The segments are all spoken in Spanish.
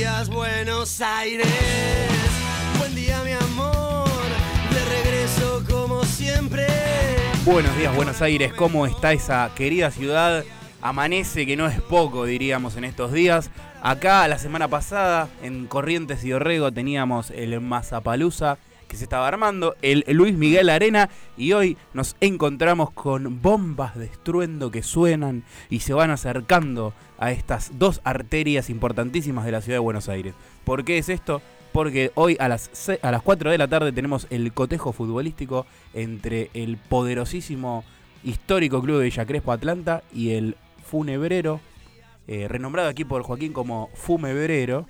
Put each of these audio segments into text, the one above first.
días, Buenos Aires. Buen día, mi amor. De regreso como siempre. Buenos días, Buenos Aires. ¿Cómo está esa querida ciudad? Amanece, que no es poco, diríamos, en estos días. Acá, la semana pasada, en Corrientes y Orrego, teníamos el Mazapalusa que se estaba armando, el Luis Miguel Arena, y hoy nos encontramos con bombas de estruendo que suenan y se van acercando a estas dos arterias importantísimas de la ciudad de Buenos Aires. ¿Por qué es esto? Porque hoy a las, a las 4 de la tarde tenemos el cotejo futbolístico entre el poderosísimo histórico club de Villa Crespo Atlanta y el funebrero, eh, renombrado aquí por Joaquín como Fumebrero,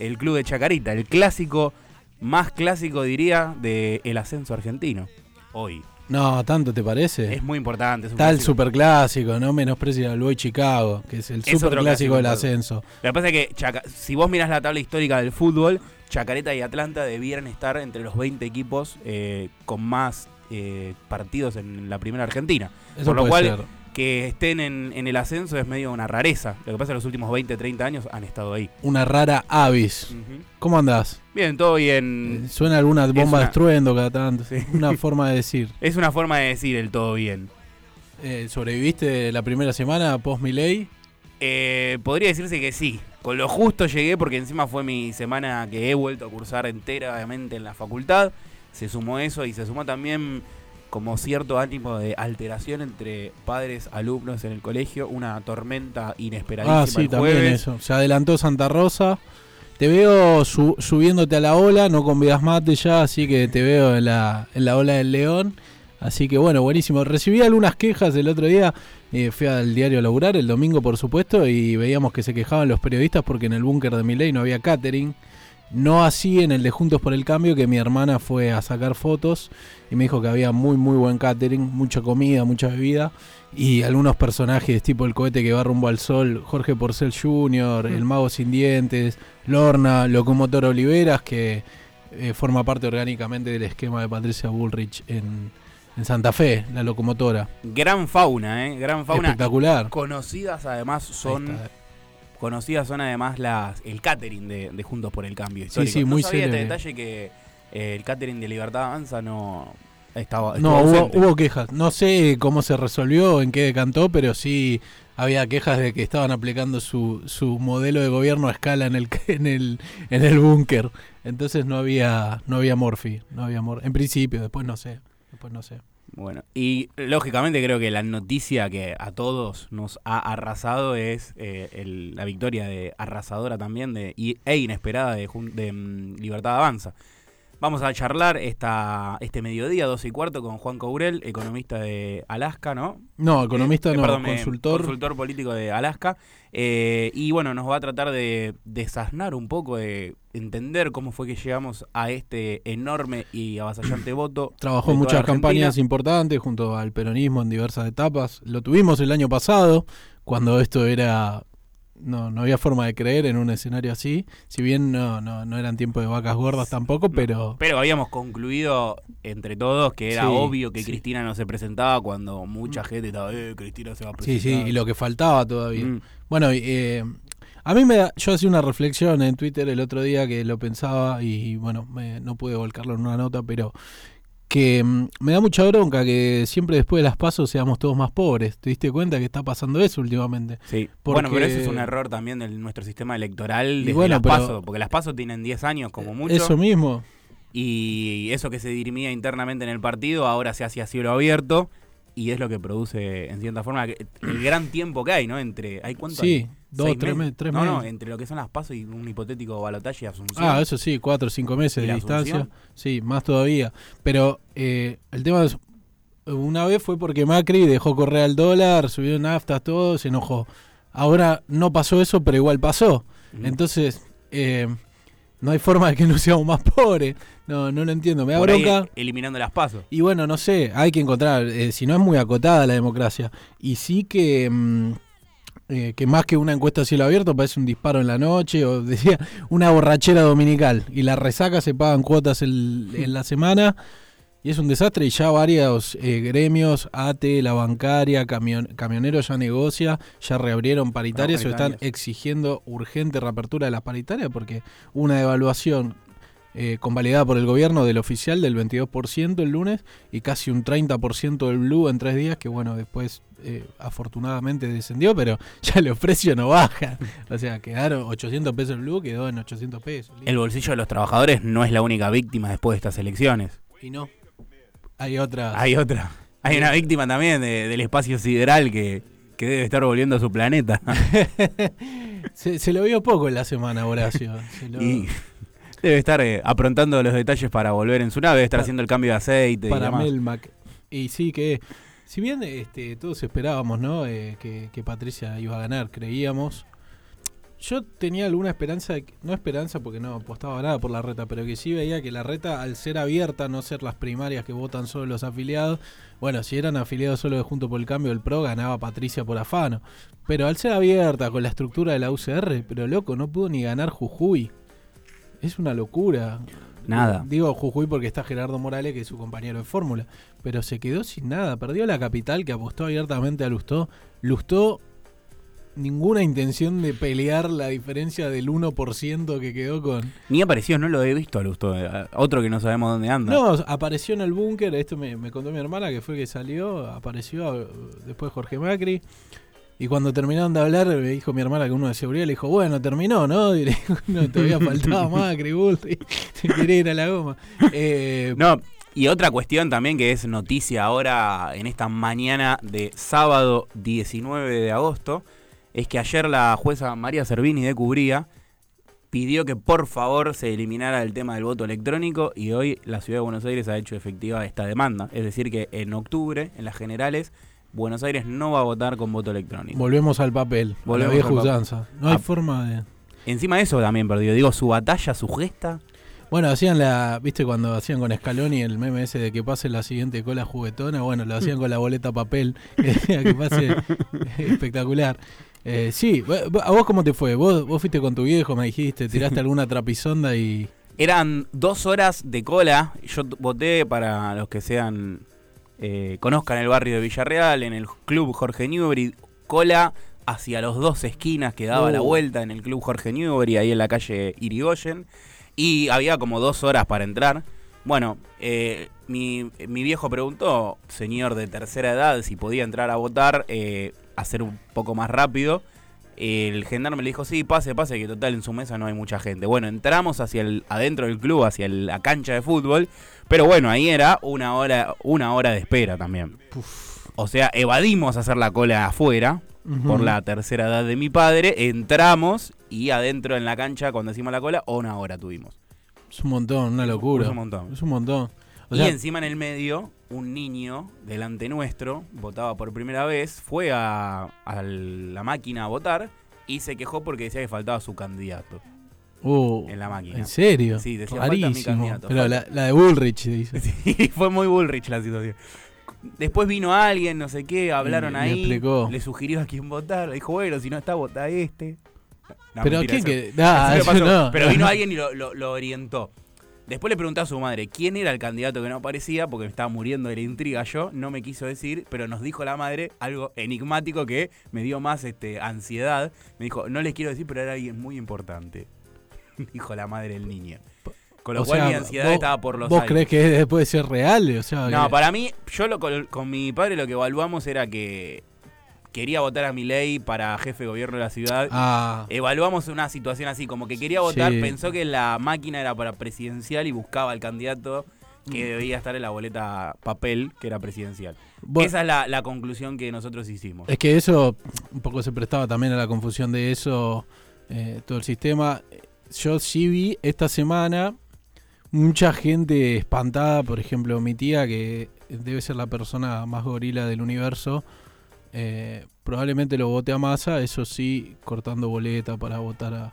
el club de Chacarita, el clásico más clásico, diría, del ascenso argentino. Hoy. No, tanto te parece. Es muy importante. Está el superclásico, no menosprecia al Boy Chicago, que es el superclásico del ascenso. Lo que pasa es que si vos mirás la tabla histórica del fútbol, Chacareta y Atlanta debieran estar entre los 20 equipos eh, con más eh, partidos en la primera Argentina. Eso Por lo cual, que estén en, el ascenso es medio una rareza. Lo que pasa es que los últimos 20, 30 años han estado ahí. Una rara avis. ¿Cómo andás? Bien, todo bien. Eh, suena alguna bomba de estruendo cada tanto. Una forma de decir. Es una forma de decir el todo bien. Eh, ¿Sobreviviste la primera semana post Miley? Eh, podría decirse que sí. Con lo justo llegué porque encima fue mi semana que he vuelto a cursar entera, obviamente, en la facultad. Se sumó eso y se sumó también como cierto ánimo de alteración entre padres, alumnos en el colegio, una tormenta inesperadísima. Ah, sí, también eso. Se adelantó Santa Rosa. Te veo subiéndote a la ola, no convidas mate ya, así que te veo en la, en la ola del león. Así que bueno, buenísimo. Recibí algunas quejas el otro día, eh, fui al diario a laburar, el domingo por supuesto, y veíamos que se quejaban los periodistas porque en el búnker de Miley no había catering. No así en el de Juntos por el Cambio, que mi hermana fue a sacar fotos y me dijo que había muy, muy buen catering, mucha comida, mucha bebida y algunos personajes tipo el cohete que va rumbo al sol, Jorge Porcel Jr., el mago sin dientes, Lorna, Locomotor Oliveras, que eh, forma parte orgánicamente del esquema de Patricia Bullrich en, en Santa Fe, la locomotora. Gran fauna, ¿eh? Gran fauna. Espectacular. Conocidas además son conocidas son además las el catering de, Juntos por el Cambio histórico. Sí, sí, muy no sabía este detalle que eh, el catering de Libertad Avanza no estaba No, hubo, quejas. No sé cómo se resolvió, en qué decantó, pero sí había quejas de que estaban aplicando su, su modelo de gobierno a escala en el en el en el búnker. Entonces no había no había morfi, no había mor en principio, después no sé, después no sé. Bueno, y lógicamente creo que la noticia que a todos nos ha arrasado es eh, la victoria de arrasadora también de, e inesperada de, de mm, Libertad Avanza. Vamos a charlar esta, este mediodía, 12 y cuarto, con Juan Courel, economista de Alaska, ¿no? No, economista eh, no, perdón, consultor. consultor político de Alaska. Eh, y bueno, nos va a tratar de desasnar un poco, de entender cómo fue que llegamos a este enorme y avasallante voto. Trabajó en muchas campañas importantes junto al peronismo en diversas etapas. Lo tuvimos el año pasado, cuando esto era no, no había forma de creer en un escenario así. Si bien no, no, no eran tiempos de vacas gordas tampoco, pero. pero habíamos concluido entre todos que era obvio que Cristina no se presentaba cuando mucha mm. gente estaba, eh, Cristina se va a presentar. Sí, sí, y lo que faltaba todavía. Mm. Bueno, eh, a mí me da, yo hacía una reflexión en Twitter el otro día que lo pensaba y, bueno, no pude volcarlo en una nota, pero que mm, me da mucha bronca que siempre después de las pasos seamos todos más pobres. ¿Te diste cuenta que está pasando eso últimamente? Sí. Bueno, pero eso es un error también de nuestro sistema electoral desde las pasos, porque las pasos tienen 10 años como mucho. Eso mismo. Y eso que se dirimía internamente en el partido ahora se hace a cielo abierto y es lo que produce en cierta forma el gran tiempo que hay, ¿no? Entre hay cuánto Sí, dos, tres, meses, tres no, meses. No, entre lo que son las pasos y un hipotético balotaje y asunción. Ah, eso sí, cuatro o cinco meses de distancia. Sí, más todavía. Pero eh, el tema es, una vez fue porque Macri dejó correr al dólar, subió naftas, todo, se enojó. Ahora no pasó eso, pero igual pasó. Entonces, eh, no hay forma de que no seamos más pobres. No, no lo entiendo. Me da bronca. eliminando las pasos. Y bueno, no sé, hay que encontrar. Eh, si no es muy acotada la democracia. Y sí que. Mm, eh, que más que una encuesta a cielo abierto parece un disparo en la noche o decía una borrachera dominical y la resaca se pagan cuotas en la semana Y es un desastre y ya varios eh, gremios, ATE, la bancaria, camion, camioneros ya negocia, ya reabrieron paritarias o están exigiendo urgente reapertura de las paritarias porque una devaluación eh, convalidada por el gobierno del oficial del 22% el lunes y casi un 30% del blue en tres días, que bueno, después eh, afortunadamente descendió, pero ya los precios no bajan. O sea, quedaron 800 pesos el blue, quedó en 800 pesos. El bolsillo de los trabajadores no es la única víctima después de estas elecciones. Y no. Hay otra. Hay otra. Hay una víctima también del espacio sideral que, debe estar volviendo a su planeta. se, lo vio poco en la semana, Horacio. Y debe estar eh, aprontando los detalles para volver en su nave, debe estar haciendo el cambio de aceite. Para y Melmac. Y sí, que si bien este, todos esperábamos ¿no? Eh, que, que Patricia iba a ganar, creíamos yo tenía alguna esperanza, no esperanza porque no apostaba nada por la reta, pero que sí veía que la reta, al ser abierta, no ser las primarias que votan solo los afiliados, bueno, si eran afiliados solo de Junto por el Cambio del PRO, ganaba Patricia por afano. Pero al ser abierta con la estructura de la UCR, pero loco, no pudo ni ganar Jujuy. Es una locura. Nada. Digo Jujuy porque está Gerardo Morales, que es su compañero de fórmula. Pero se quedó sin nada. Perdió la capital que apostó abiertamente a Lustó. Lustó ninguna intención de pelear la diferencia del 1% que quedó con... Ni apareció, no lo he visto eh, otro que no sabemos dónde anda. No, apareció en el búnker, esto me, contó mi hermana, que fue el que salió, apareció después Jorge Macri. Y cuando terminaron de hablar, me dijo mi hermana que uno de seguridad le dijo, bueno, terminó, ¿no? Y le no, todavía faltaba Macri, Bulti, se quiere ir a la goma. Eh, no, y otra cuestión también que es noticia ahora en esta mañana de sábado 19 de agosto, es que ayer la jueza María Servini de Cubría pidió que por favor se eliminara el tema del voto electrónico y hoy la ciudad de Buenos Aires ha hecho efectiva esta demanda. Es decir, que en octubre, en las generales, Buenos Aires no va a votar con voto electrónico. Volvemos al papel, Volvemos a la vieja usanza. No hay ah, forma de... Encima de eso también perdió, digo, su batalla, su gesta. Bueno, hacían la, viste cuando hacían con Scaloni el meme ese de que pase la siguiente cola juguetona, bueno, lo hacían con la boleta papel, que pase espectacular. Eh, sí, ¿a vos cómo te fue? ¿Vos, vos fuiste con tu viejo, me dijiste, tiraste alguna trapisonda y... Eran dos horas de cola. Yo voté para los que sean eh, conozcan el barrio de Villarreal, en el club Jorge Newbery. Cola hacia los dos esquinas que daba la uh. vuelta en el club Jorge Newbery, ahí en la calle Irigoyen. Y había como dos horas para entrar. Bueno, eh, mi, mi, viejo preguntó, señor de tercera edad, si podía entrar a votar. Eh, hacer un poco más rápido. El gendarme le dijo, sí, pase, pase, que total en su mesa no hay mucha gente. Bueno, entramos hacia el, adentro del club, hacia la cancha de fútbol, pero bueno, ahí era una hora, una hora de espera también. O sea, evadimos hacer la cola afuera, por la tercera edad de mi padre, entramos y adentro en la cancha, cuando hicimos la cola, una hora tuvimos. Es un montón, una locura. Es un montón. Es un montón. Y encima en el medio un niño delante nuestro, votaba por primera vez, fue a, la máquina a votar y se quejó porque decía que faltaba su candidato. Uh, en la máquina. ¿En serio? Sí, decía falta mi candidato. Pero la, de Bullrich dice. Sí, fue muy Bullrich la situación. Después vino alguien, no sé qué, hablaron ahí. Le sugirió a quién votar. Dijo, bueno, si no está, vota este. pero quién que.? Pero vino alguien y lo orientó. Después le pregunté a su madre quién era el candidato que no aparecía, porque me estaba muriendo de la intriga yo, no me quiso decir, pero nos dijo la madre algo enigmático que me dio más este, ansiedad. Me dijo, no les quiero decir, pero era alguien muy importante. dijo la madre del niño. Con lo cual mi ansiedad estaba por los ¿Vos crees que puede ser real? O sea, no, para mí, yo lo, con mi padre lo que evaluamos era que quería votar a mi ley para jefe de gobierno de la ciudad. Ah. Evaluamos una situación así, como que quería votar, pensó que la máquina era para presidencial y buscaba al candidato que mm. debía estar en la boleta papel, que era presidencial. Esa es la, conclusión que nosotros hicimos. Es que eso, un poco se prestaba también a la confusión de eso, eh, todo el sistema. Yo sí vi esta semana mucha gente espantada, por ejemplo, mi tía, que debe ser la persona más gorila del universo, eh, probablemente lo vote a masa, eso sí, cortando boleta para votar a.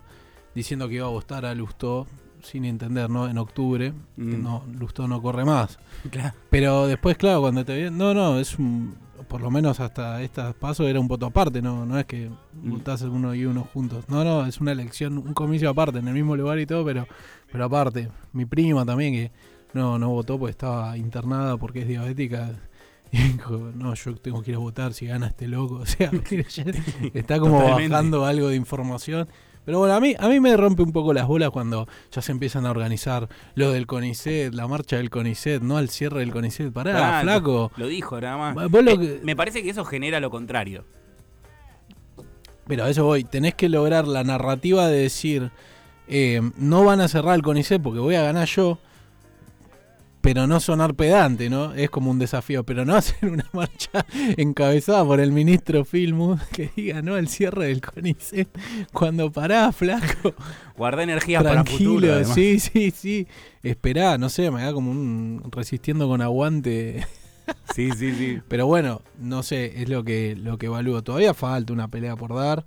diciendo que iba a votar a Lustó, sin entender, ¿no? En octubre, mm. no, Lustó no corre más. Pero después, claro, cuando te vienen. No, no, es un. Por lo menos hasta estos pasos era un voto aparte, no, no es que mm. votases uno y uno juntos. No, no, es una elección, un comicio aparte, en el mismo lugar y todo, pero, pero aparte. Mi prima también, que no, no votó porque estaba internada porque es diabética. Y dijo, no, yo tengo que ir a votar si gana este loco. O sea, está como Totalmente. bajando algo de información. Pero bueno, a mí, a mí me rompe un poco las bolas cuando ya se empiezan a organizar lo del CONICET, la marcha del CONICET, no al cierre del CONICET. Pará, Pará, flaco. Lo dijo nada más. Vos lo Eh, que- Me parece que eso genera lo contrario. Pero a eso voy, tenés que lograr la narrativa de decir, eh, no van a cerrar el CONICET porque voy a ganar yo, pero no sonar pedante, ¿no? Es como un desafío, pero no hacer una marcha encabezada por el ministro Filmus que diga no al cierre del CONICET cuando pará, flaco. Guarda energías para futuro. Además. sí, sí, sí. Esperá, no sé, me da como un resistiendo con aguante. sí, sí, sí. Pero bueno, no sé, es lo que, lo que evalúo. Todavía falta una pelea por dar.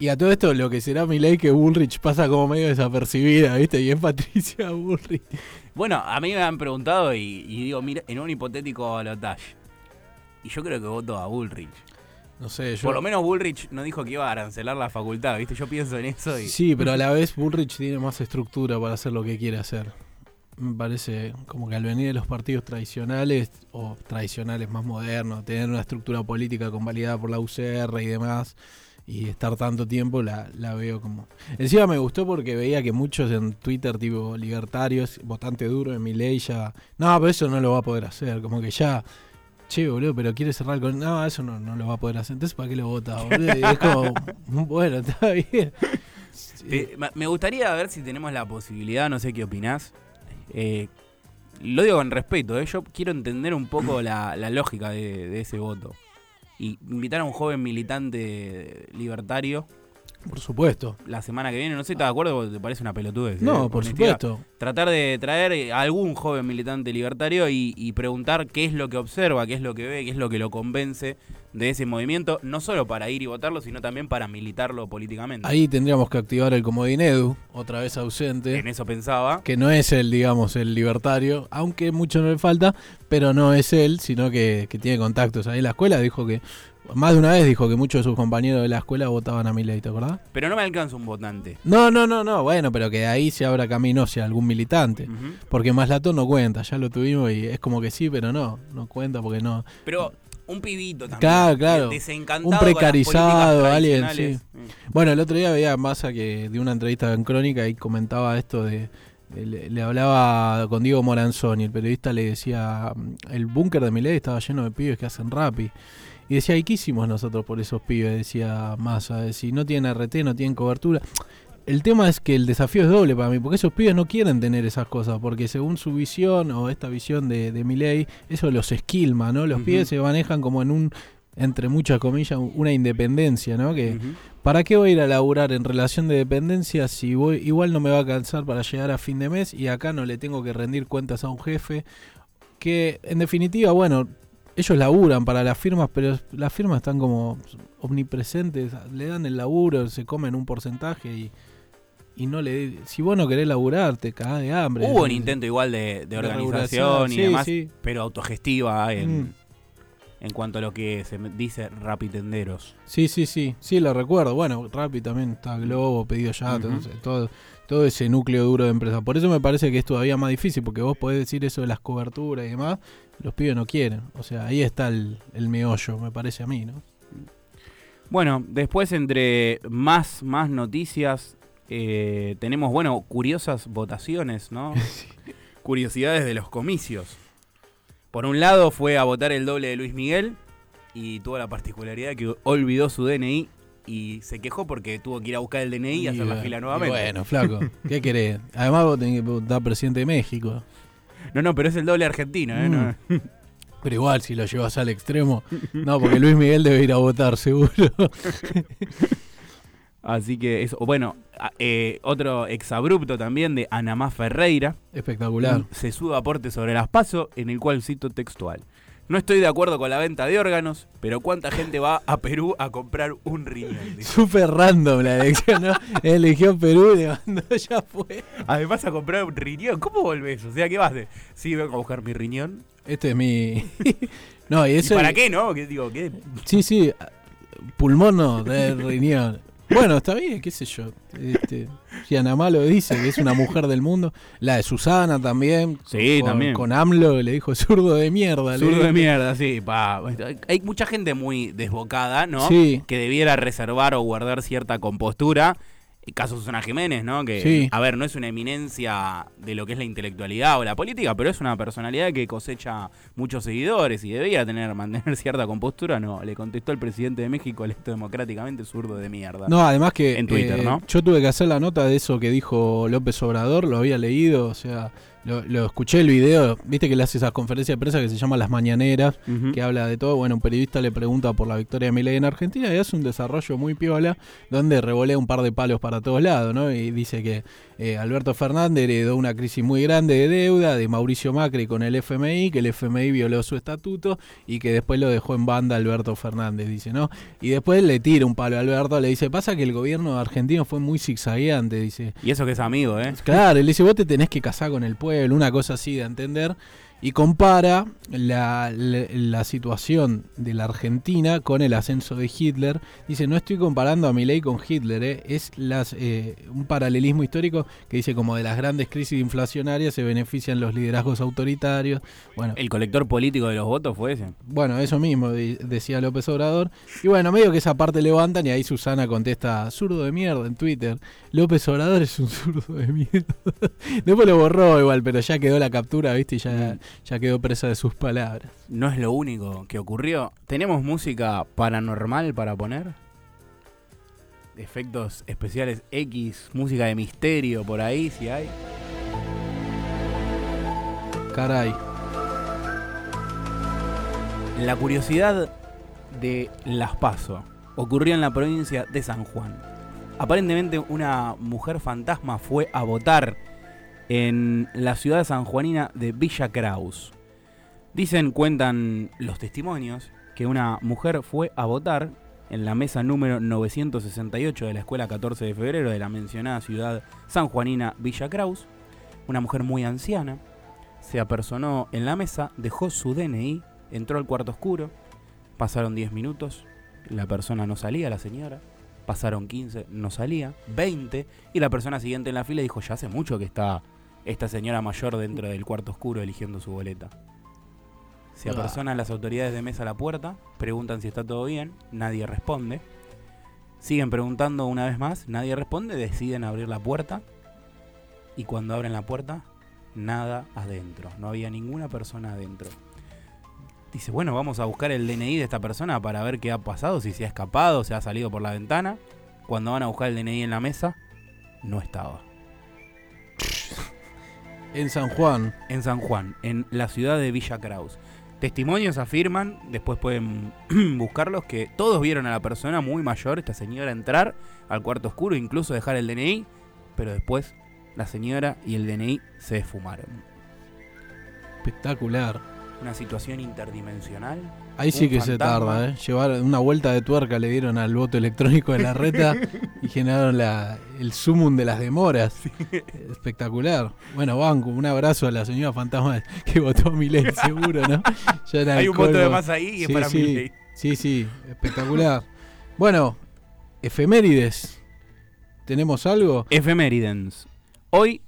Y a todo esto, lo que será mi ley que Bullrich pasa como medio desapercibida, ¿viste? Y es Patricia Bullrich. Bueno, a mí me han preguntado y, y digo, mira, en un hipotético balotaje. Y yo creo que voto a Bullrich. No sé, yo. Por lo menos Bullrich no dijo que iba a arancelar la facultad, ¿viste? Yo pienso en eso y. Sí, pero a la vez Bullrich tiene más estructura para hacer lo que quiere hacer. Me parece como que al venir de los partidos tradicionales, o tradicionales más modernos, tener una estructura política convalidada por la UCR y demás, y estar tanto tiempo, la, la veo como... Encima me gustó porque veía que muchos en Twitter, tipo libertarios, votante duro de mi ley, ya... No, pero eso no lo va a poder hacer, como que ya... Che, boludo, pero quiere cerrar con... No, eso no, no lo va a poder hacer. Entonces, ¿para qué lo vota, boludo? Y es como... Bueno, está bien. Eh, me gustaría ver si tenemos la posibilidad, no sé qué opinás. Eh, lo digo con respeto, ¿eh? yo quiero entender un poco la, la lógica de ese voto. Y invitar a un joven militante libertario Por supuesto. la semana que viene, no sé, ¿estás de acuerdo? ¿O ¿Te parece una pelotudez? No, eh? por Honestidad. supuesto. Tratar de traer eh, a algún joven militante libertario y, y preguntar qué es lo que observa, qué es lo que ve, qué es lo que lo convence de ese movimiento, no solo para ir y votarlo, sino también para militarlo políticamente. Ahí tendríamos que activar el comodín Edu, otra vez ausente. En eso pensaba. Que no es el, digamos, el libertario, aunque mucho no le falta, pero no es él, sino que, que tiene contactos ahí en la escuela. Dijo que, más de una vez dijo que muchos de sus compañeros de la escuela votaban a Milei, ¿te acordás? Pero no me alcanza un votante. No, no, no, no, bueno, pero que de ahí se abra camino hacia algún militante. Ujú. Porque Maslatón no cuenta, ya lo tuvimos y es como que sí, pero no, no cuenta porque no. Pero un pibito también. Claro, claro. Desencantado Un con las precarizado, políticas alguien, tradicionales. Bueno, el otro día veía a Massa que de una entrevista en Crónica y comentaba esto de. Le, le hablaba con Diego Moranzoni, el periodista le decía, el búnker de Milei estaba lleno de pibes que hacen rapi. Y decía, ¿y qué hicimos nosotros por esos pibes? Decía Massa, si no tienen RT, no tienen cobertura. El tema es que el desafío es doble para mí, porque esos pibes no quieren tener esas cosas, porque según su visión o esta visión de, de Milei, eso los esquilma, ¿no? Los pibes se manejan como en un, entre muchas comillas, una independencia, ¿no? Que. ¿Para qué voy a ir a laburar en relación de dependencia si voy igual no me va a alcanzar para llegar a fin de mes y acá no le tengo que rendir cuentas a un jefe? Que en definitiva, bueno, ellos laburan para las firmas, pero las firmas están como omnipresentes, le dan el laburo, se comen un porcentaje y, y no le... Si vos no querés laburar, te cagás de hambre. Hubo un intento igual de, de De organización y sí, demás, sí. pero autogestiva en, Mm. en cuanto a lo que se dice rapitenderos. Sí, sí, sí, sí, lo recuerdo. Bueno, Rappi también está Globo, pedido ya, entonces, todo, todo ese núcleo duro de empresa. Por eso me parece que es todavía más difícil, porque vos podés decir eso de las coberturas y demás, los pibes no quieren. O sea, ahí está el, el meollo, me parece a mí, ¿no? Bueno, después entre más, más noticias, eh, tenemos, bueno, curiosas votaciones, ¿no? Curiosidades de los comicios. Por un lado fue a votar el doble de Luis Miguel y tuvo la particularidad que olvidó su DNI y se quejó porque tuvo que ir a buscar el DNI y, hacer la fila nuevamente. Bueno, flaco, ¿qué querés? Además vos tenés que votar presidente de México. No, no, pero es el doble argentino, ¿eh? Mm. No- Pero igual, si lo llevas al extremo, no, porque Luis Miguel debe ir a votar, seguro. Así que eso, bueno, eh, otro exabrupto también de Anamá Ferreira. Espectacular. un sesudo aporte sobre las PASO, en el cual cito textual. No estoy de acuerdo con la venta de órganos, pero ¿cuánta gente va a Perú a comprar un riñón? Súper random la elección, ¿no? Eligió Perú, le mandó, ya fue. Además a comprar un riñón, ¿cómo volvés? O sea, ¿qué vas de? Sí, vengo a buscar mi riñón. Este es mi. no, y ¿Y eso. para qué, no? ¿Qué, digo, ¿qué? Sí, sí. Pulmón no, de riñón. Bueno, está bien, qué sé yo. Este, si Anamá lo dice, que es una mujer del mundo. La de Susana también. Sí, con, también. Con AMLO le dijo zurdo de mierda. Zurdo de mierda, sí. pa. Hay mucha gente muy desbocada, ¿no? Sí. Que debiera reservar o guardar cierta compostura. El caso Susana Jiménez, ¿no? Que, Sí. a ver, no es una eminencia de lo que es la intelectualidad o la política, pero es una personalidad que cosecha muchos seguidores y debía tener, mantener cierta compostura. No, le contestó el presidente de México, electo democráticamente, zurdo de mierda. No, además que En Twitter, eh, ¿no? yo tuve que hacer la nota de eso que dijo López Obrador, lo había leído, o sea, lo, lo escuché el video, viste que le hace esas conferencias de prensa que se llama Las Mañaneras, que habla de todo. Bueno, un periodista le pregunta por la victoria de Milei en Argentina y hace un desarrollo muy piola donde revolea un par de palos para todos lados, ¿no? Y dice que eh, Alberto Fernández heredó una crisis muy grande de deuda de Mauricio Macri con el FMI, que el FMI violó su estatuto y que después lo dejó en banda Alberto Fernández, dice, ¿no? Y después le tira un palo a Alberto, le dice, pasa que el gobierno argentino fue muy zigzagueante, dice. Y eso que es amigo, ¿eh? Claro, él dice, vos te tenés que casar con el pueblo, una cosa así de entender. Y compara la, la- la situación de la Argentina con el ascenso de Hitler. Dice, no estoy comparando a Milei con Hitler, ¿eh? es las, eh, un paralelismo histórico que dice como de las grandes crisis inflacionarias se benefician los liderazgos autoritarios. Bueno, El colector político de los votos fue ese. bueno, eso mismo decía López Obrador. Y bueno, medio que esa parte levantan y ahí Susana contesta, zurdo de mierda en Twitter. López Obrador es un zurdo de mierda. Después lo borró igual, pero ya quedó la captura, ¿viste? Y ya, ya quedó presa de sus palabras. No es lo único que ocurrió. ¿Tenemos música paranormal para poner? Efectos especiales X, música de misterio por ahí, si hay. Caray. La curiosidad de Las Paso ocurrió en la provincia de San Juan. Aparentemente una mujer fantasma fue a votar en la ciudad sanjuanina de Villa Kraus. Dicen, cuentan los testimonios, que una mujer fue a votar en la mesa número 968 de la escuela 14 de febrero de la mencionada ciudad sanjuanina Villa Kraus. Una mujer muy anciana se apersonó en la mesa, dejó su DNI, entró al cuarto oscuro, pasaron 10 minutos, la persona no salía, la señora, pasaron 15, no salía, 20, y la persona siguiente en la fila dijo, ya hace mucho que está esta señora mayor dentro del cuarto oscuro eligiendo su boleta. Se apersonan las autoridades de mesa a la puerta, preguntan si está todo bien, nadie responde. Siguen preguntando una vez más, nadie responde, deciden abrir la puerta y cuando abren la puerta, nada adentro, no había ninguna persona adentro. Dice, bueno, vamos a buscar el DNI de esta persona para ver qué ha pasado, si se ha escapado, se ha salido por la ventana. Cuando van a buscar el DNI en la mesa, no estaba. En San Juan. En San Juan, en la ciudad de Villa Kraus. Testimonios afirman, después pueden buscarlos, que todos vieron a la persona muy mayor, esta señora, entrar al cuarto oscuro, incluso dejar el DNI, pero después la señora y el DNI se esfumaron. Espectacular. Una situación interdimensional. Ahí sí que se tarda, ¿eh? Llevar una vuelta de tuerca le dieron al voto electrónico de la reta y generaron la, el sumum de las demoras. Espectacular. Bueno, Banco, un abrazo a la señora fantasma que votó a Milei, seguro, ¿no? Ya Hay un voto de más ahí y es Sí, para sí, Milei. Sí, sí, espectacular. Bueno, efemérides. ¿Tenemos algo? Efemeridens. Hoy,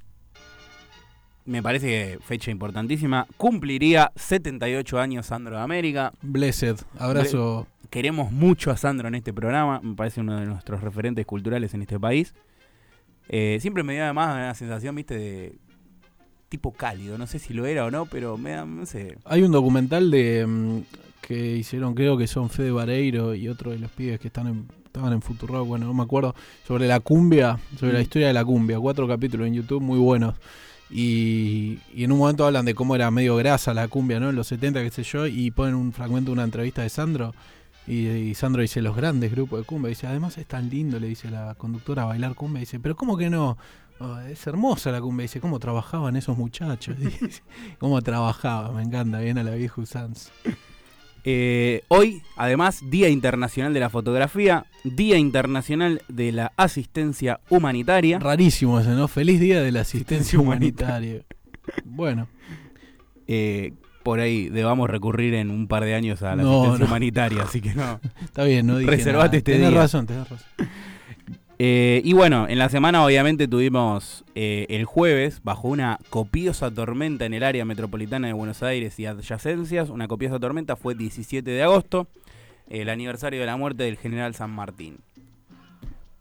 me parece que fecha importantísima, cumpliría 78 años Sandro de América. Blessed, abrazo. Queremos mucho a Sandro en este programa, me parece uno de nuestros referentes culturales en este país. Eh, siempre me dio además una sensación, viste, de tipo cálido, no sé si lo era o no, pero me da, no sé. Hay un documental de mm, que hicieron, creo que son Fede Vareiro y otro de los pibes que están en, estaban en Futuro, bueno, no me acuerdo, sobre la cumbia, sobre la Mm. historia de la cumbia. Cuatro capítulos en YouTube muy buenos. Y, en un momento hablan de cómo era medio grasa la cumbia, ¿no? En los 70, qué sé yo, y ponen un fragmento de una entrevista de Sandro. Y, y Sandro dice, los grandes grupos de cumbia. Dice, además es tan lindo, le dice la conductora, bailar cumbia. Dice, pero ¿cómo que no? Oh, es hermosa la cumbia. Dice, ¿cómo trabajaban esos muchachos? Dice, ¿Cómo trabajaba? Me encanta, bien a la vieja usanza. Eh, hoy, además, Día Internacional de la Fotografía, Día Internacional de la Asistencia Humanitaria. Rarísimo ese, ¿no? Feliz día de la asistencia humanitaria. Bueno, Eh, por ahí debamos recurrir en un par de años a la No, asistencia no. humanitaria, así que no. está bien, no dije Reservate nada. este tenés día. razón, tenés razón. Eh, y bueno, en la semana obviamente tuvimos eh, el jueves, bajo una copiosa tormenta en el área metropolitana de Buenos Aires y adyacencias, una copiosa tormenta fue 17 de agosto, el aniversario de la muerte del general San Martín.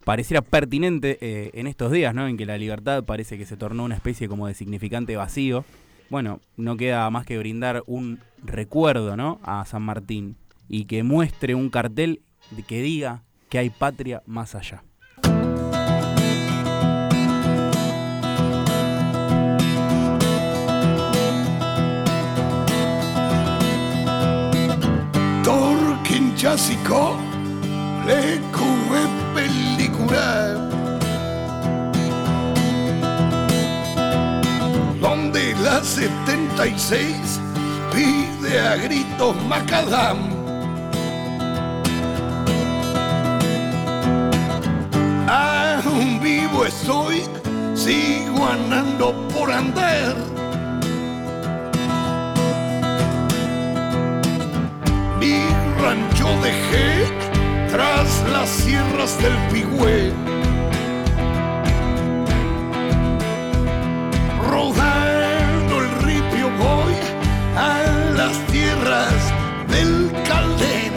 Pareciera pertinente eh, en estos días, ¿no? En que la libertad parece que se tornó una especie como de significante vacío. Bueno, no queda más que brindar un recuerdo, ¿no? A San Martín y que muestre un cartel que diga que hay patria más allá. Torquín le película donde la 76 pide a gritos macadam aún vivo estoy sigo andando por andar tras las sierras del Pigüé. Rodando el ripio voy a las tierras del Caldén.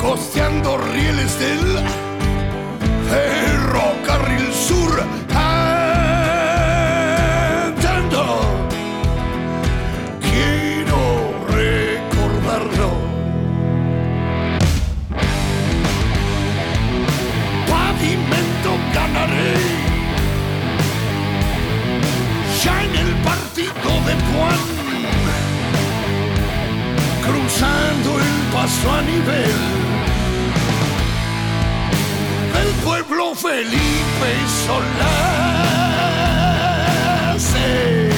Costeando rieles del ferrocarril sur. A nivel. El pueblo Felipe Solá. Sé,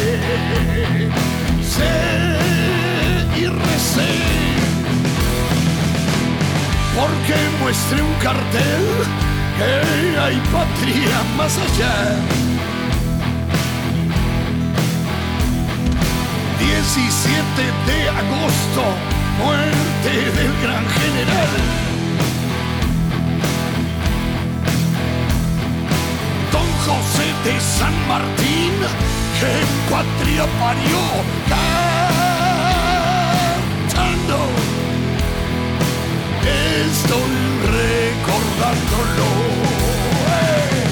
sé y recé. Porque muestre un cartel que hay patria más allá. 17 de agosto, muerte del gran general. Don José de San Martín, que patria parió cantando. Estoy recordándolo. ¡Eh!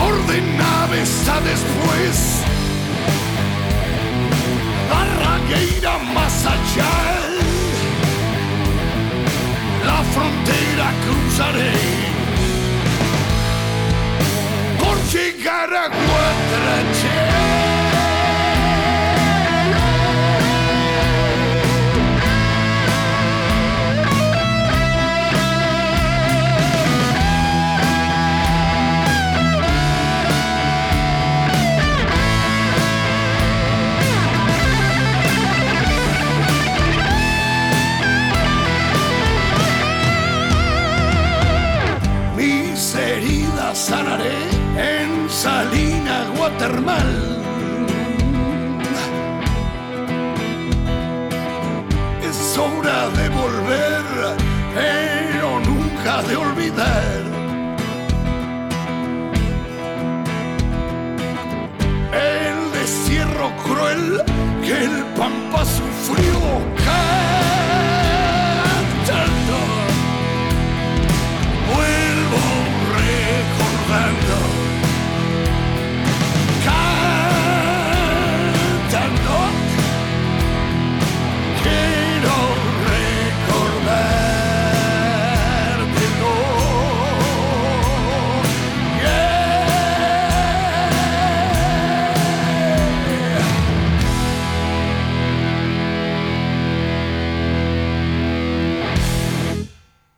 Ordenaba está después. Barragueira más allá. La frontera cruzaré. Por llegar a de olvidar. El destierro cruel que el Pampa sufrió